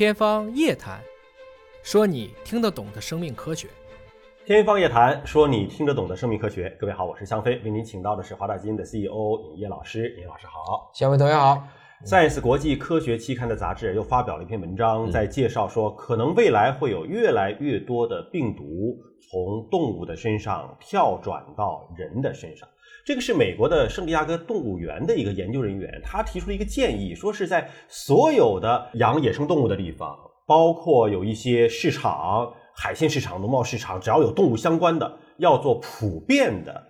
天方夜谭，说你听得懂的生命科学。天方夜谭，说你听得懂的生命科学。各位好，我是香飞，为您请到的是华大基因的 CEO 尹烨老师。尹老师好，香飞同学好。Science 国际科学期刊的杂志又发表了一篇文章，在介绍说，可能未来会有越来越多的病毒从动物的身上跳转到人的身上。这个是美国的圣地亚哥动物园的一个研究人员，他提出了一个建议，说是在所有的养野生动物的地方，包括有一些市场、海鲜市场、农贸市场，只要有动物相关的，要做普遍的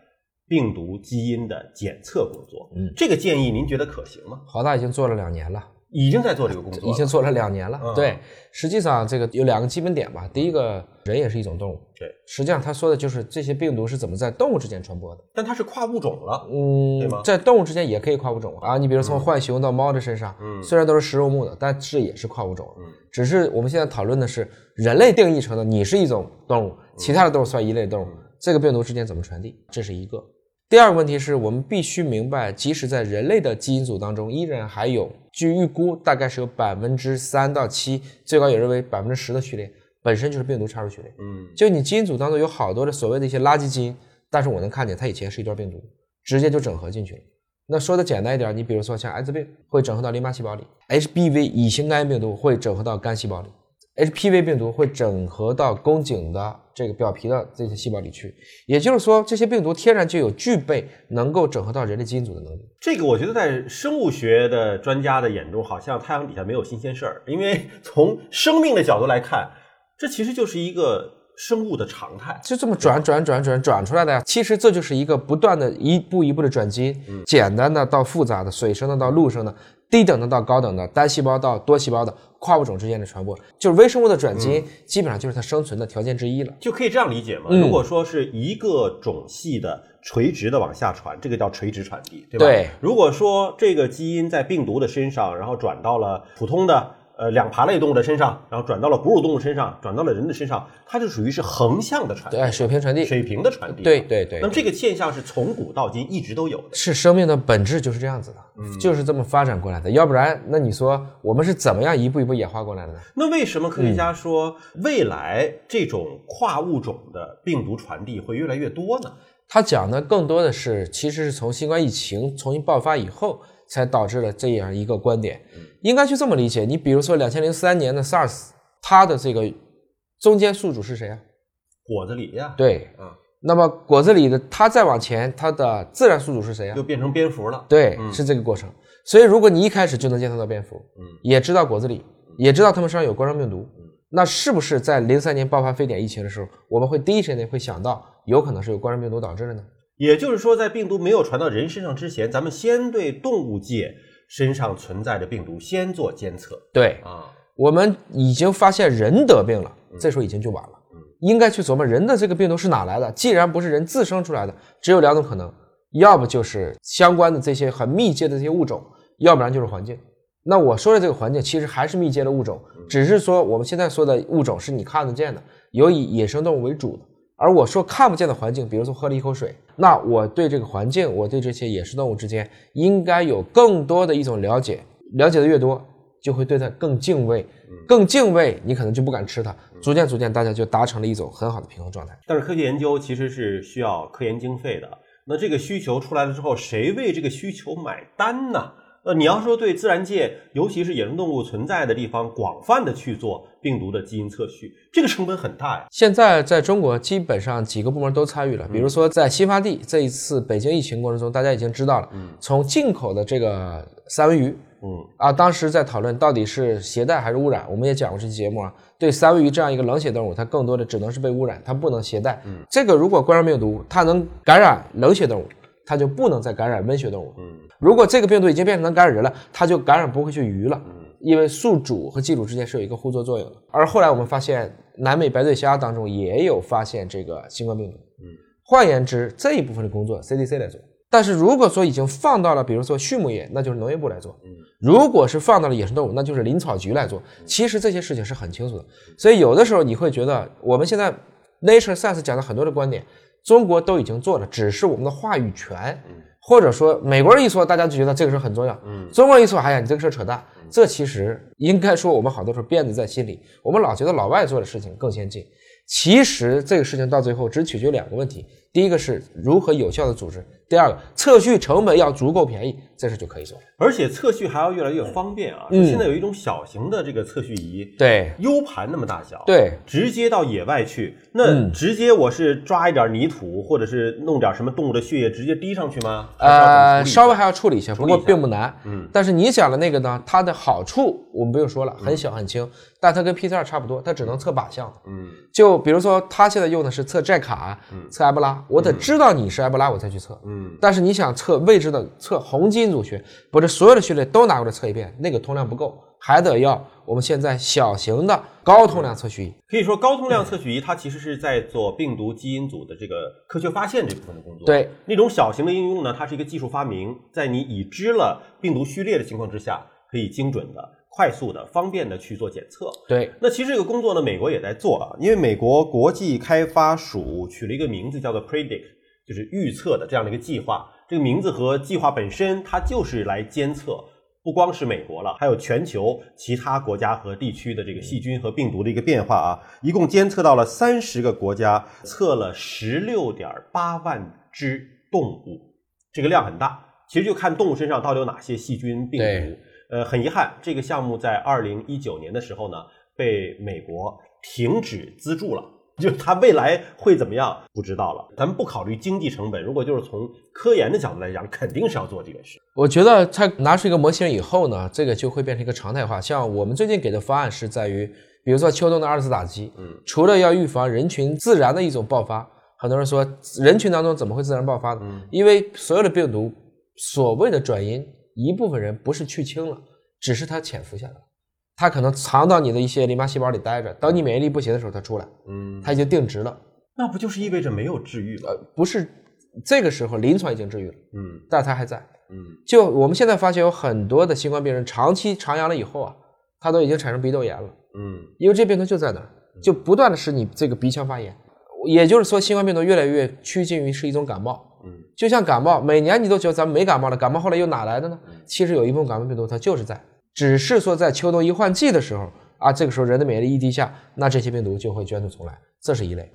病毒基因的检测工作。嗯这个建议您觉得可行吗？华大已经做了两年了，已经在做这个工作，已经做了两年了。嗯对，实际上这个有两个基本点吧。第一个，人也是一种动物。对，实际上他说的就是这些病毒是怎么在动物之间传播的。但它是跨物种了。对吗嗯，在动物之间也可以跨物种啊。你比如从浣熊到猫的身上，嗯虽然都是食肉目的，但是也是跨物种。嗯只是我们现在讨论的是人类定义成的你是一种动物，其他的动物算一类动物，这个病毒之间怎么传递，这是一个。第二个问题是我们必须明白，即使在人类的基因组当中，依然还有，据预估大概是有百分之三到七，最高也认为百分之十的序列本身就是病毒插入序列。嗯就你基因组当中有好多的所谓的一些垃圾基因，但是我能看见它以前是一段病毒，直接就整合进去了。那说的简单一点，你比如说像艾滋病会整合到淋巴细胞里，HBV 乙型肝炎病毒会整合到肝细胞里，HPV 病毒会整合到宫颈的这个表皮的这些细胞里去。也就是说，这些病毒天然就有具备能够整合到人类基因组的能力。这个我觉得在生物学的专家的眼中，好像太阳底下没有新鲜事儿，因为从生命的角度来看，这其实就是一个生物的常态。就这么转转转转转出来的呀。其实这就是一个不断的一步一步的转基因，简单的到复杂的，水生的到陆生的，低等的到高等的，单细胞到多细胞的，跨物种之间的传播，就是微生物的转基因，基本上就是它生存的条件之一了。就可以这样理解吗？嗯如果说是一个种系的垂直的往下传，这个叫垂直传递，对吧？对如果说这个基因在病毒的身上，然后转到了普通的呃两爬类动物的身上，然后转到了哺乳动物身上，转到了人的身上，它就属于是横向的传递，对，水平传递，水平的传递。对对对那么这个现象是从古到今一直都有的。是生命的本质就是这样子的，就是这么发展过来的。要不然，那你说我们是怎么样一步一步演化过来的呢？那为什么科学嗯家说未来这种跨物种的病毒传递会越来越多呢？他讲的更多的是，其实是从新冠疫情重新爆发以后，才导致了这样一个观点。应该去这么理解。你比如说，两千零三年的 SARS，它的这个中间宿主是谁啊？果子狸呀，对，嗯，那么果子狸的它再往前，它的自然宿主是谁啊就？变成蝙蝠了。对，嗯是这个过程。所以，如果你一开始就能检测到蝙蝠，嗯也知道果子狸，也知道它们身上有冠状病毒，那是不是在零三年爆发非典疫情的时候，我们会第一时间会想到有可能是由冠状病毒导致的呢？也就是说，在病毒没有传到人身上之前，咱们先对动物界身上存在的病毒先做监测对，啊。我们已经发现人得病了，这时候已经就晚了。应该去琢磨人的这个病毒是哪来的。既然不是人自生出来的，只有两种可能，要不就是相关的这些很密接的这些物种，要不然就是环境。那我说的这个环境其实还是密接的物种，只是说我们现在说的物种是你看得见的，有以野生动物为主的。而我说看不见的环境，比如说喝了一口水，那我对这个环境，我对这些野生动物之间应该有更多的一种了解，了解的越多，就会对它更敬畏，更敬畏，你可能就不敢吃它。逐渐逐渐，大家就达成了一种很好的平衡状态。但是科学研究其实是需要科研经费的。那这个需求出来了之后，谁为这个需求买单呢？呃，你要说对自然界，尤其是野生动物存在的地方，广泛的去做病毒的基因测序，这个成本很大呀。现在在中国，基本上几个部门都参与了。比如说，在新发地这一次北京疫情过程中，大家已经知道了，从进口的这个三文鱼嗯啊，当时在讨论到底是携带还是污染。我们也讲过这期节目啊，对三文鱼这样一个冷血动物，它更多的只能是被污染，它不能携带。这个如果冠状病毒它能感染冷血动物，它就不能再感染温血动物。嗯如果这个病毒已经变成能感染人了，它就感染不会去鱼了，因为宿主和寄主之间是有一个互作作用的。而后来我们发现，南美白嘴虾当中也有发现这个新冠病毒。嗯，换言之，这一部分的工作 CDC 来做。但是如果说已经放到了，比如说畜牧业，那就是农业部来做；如果是放到了野生动物，那就是林草局来做。其实这些事情是很清楚的，所以有的时候你会觉得，我们现在 Nature Science 讲的很多的观点，中国都已经做了，只是我们的话语权，或者说美国人一说，大家就觉得这个事很重要。嗯，中国人一说，哎呀，你这个事扯淡。这其实应该说，我们好多时候辫子在心里，我们老觉得老外做的事情更先进。其实这个事情到最后只取决两个问题：第一个是如何有效的组织；第二个测序成本要足够便宜，这事就可以做。而且测序还要越来越方便啊！现在有一种小型的这个测序仪，对，U 盘那么大小，对，直接到野外去，那直接我是抓一点泥土，或者是弄点什么动物的血液直接滴上去吗？呃，稍微还要处理一下，不过并不难。嗯，但是你讲的那个呢，它的好处我们不用说了，很小很轻。但它跟 PCR 差不多，它只能测靶向。嗯，就比如说，它现在用的是测寨卡，嗯测埃博拉，我得知道你是埃博拉，我才去测。嗯，但是你想测未知的，测红基因组学，把这所有的序列都拿过来测一遍，那个通量不够，还得要我们现在小型的高通量测序仪。可以说，高通量测序仪它其实是在做病毒基因组的这个科学发现这部分的工作。对，那种小型的应用呢，它是一个技术发明，在你已知了病毒序列的情况之下，可以精准的。快速的、方便的去做检测。对，那其实这个工作呢，美国也在做啊。因为美国国际开发署取了一个名字，叫做 Predict，就是预测的这样的一个计划。这个名字和计划本身，它就是来监测，不光是美国了，还有全球其他国家和地区的这个细菌和病毒的一个变化啊。一共监测到了三十个国家，测了十六点八万只动物，这个量很大。其实就看动物身上到底有哪些细菌、病毒。呃，很遗憾，这个项目在二零一九年的时候呢，被美国停止资助了。就它未来会怎么样，不知道了。咱们不考虑经济成本，如果就是从科研的角度来讲，肯定是要做这个事。我觉得它拿出一个模型以后呢，这个就会变成一个常态化。像我们最近给的方案是在于，比如说秋冬的二次打击，嗯，除了要预防人群自然的一种爆发，很多人说人群当中怎么会自然爆发呢？因为所有的病毒所谓的转阴。一部分人不是去清了，只是它潜伏下来了，它可能藏到你的一些淋巴细胞里待着，等你免疫力不行的时候它出来，嗯，它已经定植了，那不就是意味着没有治愈了？不是，这个时候临床已经治愈了，嗯，但它还在，嗯，就我们现在发现有很多的新冠病人长期长阳了以后啊，他都已经产生鼻窦炎了，嗯，因为这病毒就在那儿，就不断的使你这个鼻腔发炎，也就是说新冠病毒越来越趋近于是一种感冒。嗯，就像感冒，每年你都觉得咱们没感冒了，感冒后来又哪来的呢？其实有一部分感冒病毒它就是在，只是说在秋冬一换季的时候啊，这个时候人的免疫力一低下，那这些病毒就会卷土重来，这是一类。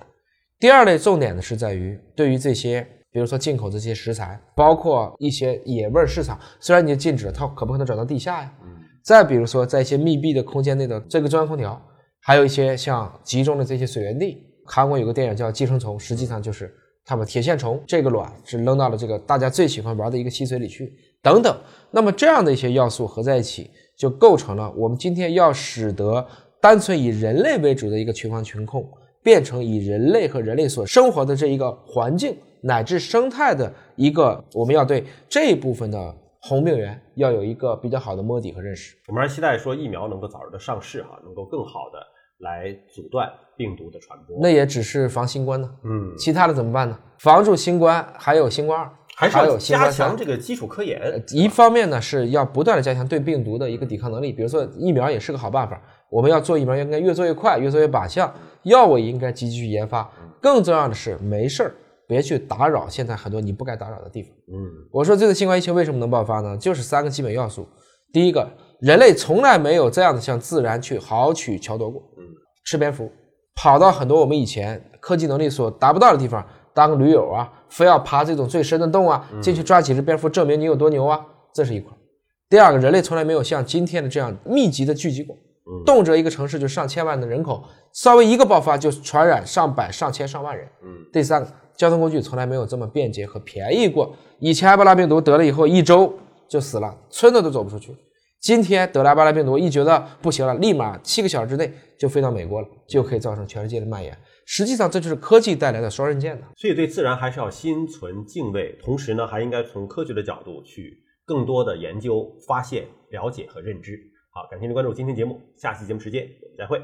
第二类重点呢是在于对于这些，比如说进口这些食材，包括一些野味市场，虽然你禁止了，它可不可能转到地下呀？嗯。再比如说在一些密闭的空间内的这个中央空调，还有一些像集中的这些水源地，韩国有个电影叫《寄生虫》，实际上就是。他把铁线虫这个卵是扔到了这个大家最喜欢玩的一个溪水里去，等等。那么这样的一些要素合在一起，就构成了我们今天要使得单纯以人类为主的一个群防群控，变成以人类和人类所生活的这一个环境乃至生态的一个，我们要对这一部分的红病源要有一个比较好的摸底和认识。我们还期待说疫苗能够早日的上市哈，能够更好的来阻断。病毒的传播，那也只是防新冠呢。嗯，其他的怎么办呢？防住新冠，还有新冠二，还是要加强这个基础科研。一方面呢，是要不断的加强对病毒的一个抵抗能力，比如说疫苗也是个好办法。我们要做疫苗，应该越做越快，越做越靶向。药物也应该积极去研发。更重要的是，没事儿别去打扰现在很多你不该打扰的地方。嗯，我说这个新冠疫情为什么能爆发呢？就是三个基本要素。第一个，人类从来没有这样的向自然去豪取强夺过。嗯，吃蝙蝠。跑到很多我们以前科技能力所达不到的地方当驴友啊，非要爬这种最深的洞啊，进去抓几只蝙蝠，证明你有多牛啊，这是一块。第二个，人类从来没有像今天的这样密集的聚集过，动辄一个城市就上千万的人口，稍微一个爆发就传染上百、上千、上万人。嗯。第三个，交通工具从来没有这么便捷和便宜过。以前埃博拉病毒得了以后一周就死了，村子都走不出去。今天得了巴拉病毒，一觉得不行了，立马七个小时之内就飞到美国了，就可以造成全世界的蔓延。实际上，这就是科技带来的双刃剑呢。所以，对自然还是要心存敬畏，同时呢，还应该从科学的角度去更多的研究、发现、了解和认知。好，感谢您关注今天节目，下期节目时间我们再会。